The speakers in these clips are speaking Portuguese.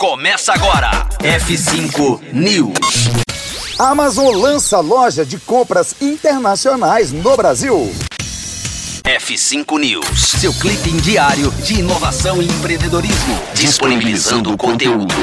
Começa agora. F5 News. Amazon lança loja de compras internacionais no Brasil. F5 News. Seu clipe diário de inovação e empreendedorismo. Disponibilizando o conteúdo.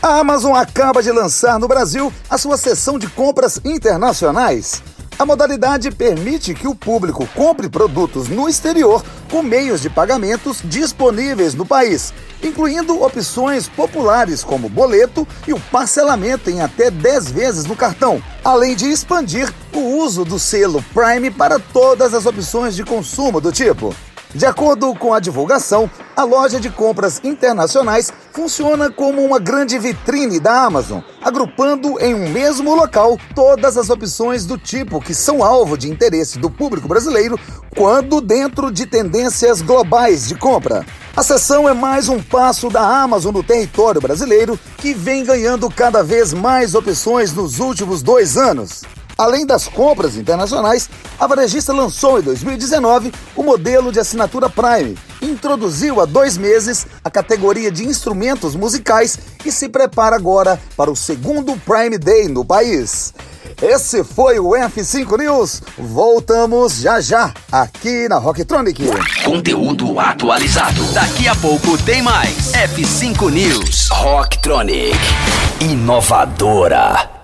A Amazon acaba de lançar no Brasil a sua seção de compras internacionais. A modalidade permite que o público compre produtos no exterior com meios de pagamentos disponíveis no país, incluindo opções populares como boleto e o parcelamento em até 10 vezes no cartão, além de expandir o uso do selo Prime para todas as opções de consumo do tipo. De acordo com a divulgação, a loja de compras internacionais funciona como uma grande vitrine da Amazon, agrupando em um mesmo local todas as opções do tipo que são alvo de interesse do público brasileiro quando dentro de tendências globais de compra. A seção é mais um passo da Amazon no território brasileiro, que vem ganhando cada vez mais opções nos últimos dois anos. Além das compras internacionais, a varejista lançou em 2019 o modelo de assinatura Prime, introduziu há dois meses a categoria de instrumentos musicais e se prepara agora para o segundo Prime Day no país. Esse foi o F5 News. Voltamos já já aqui na Rocktronic. Conteúdo atualizado. Daqui a pouco tem mais. F5 News. Rocktronic. Inovadora.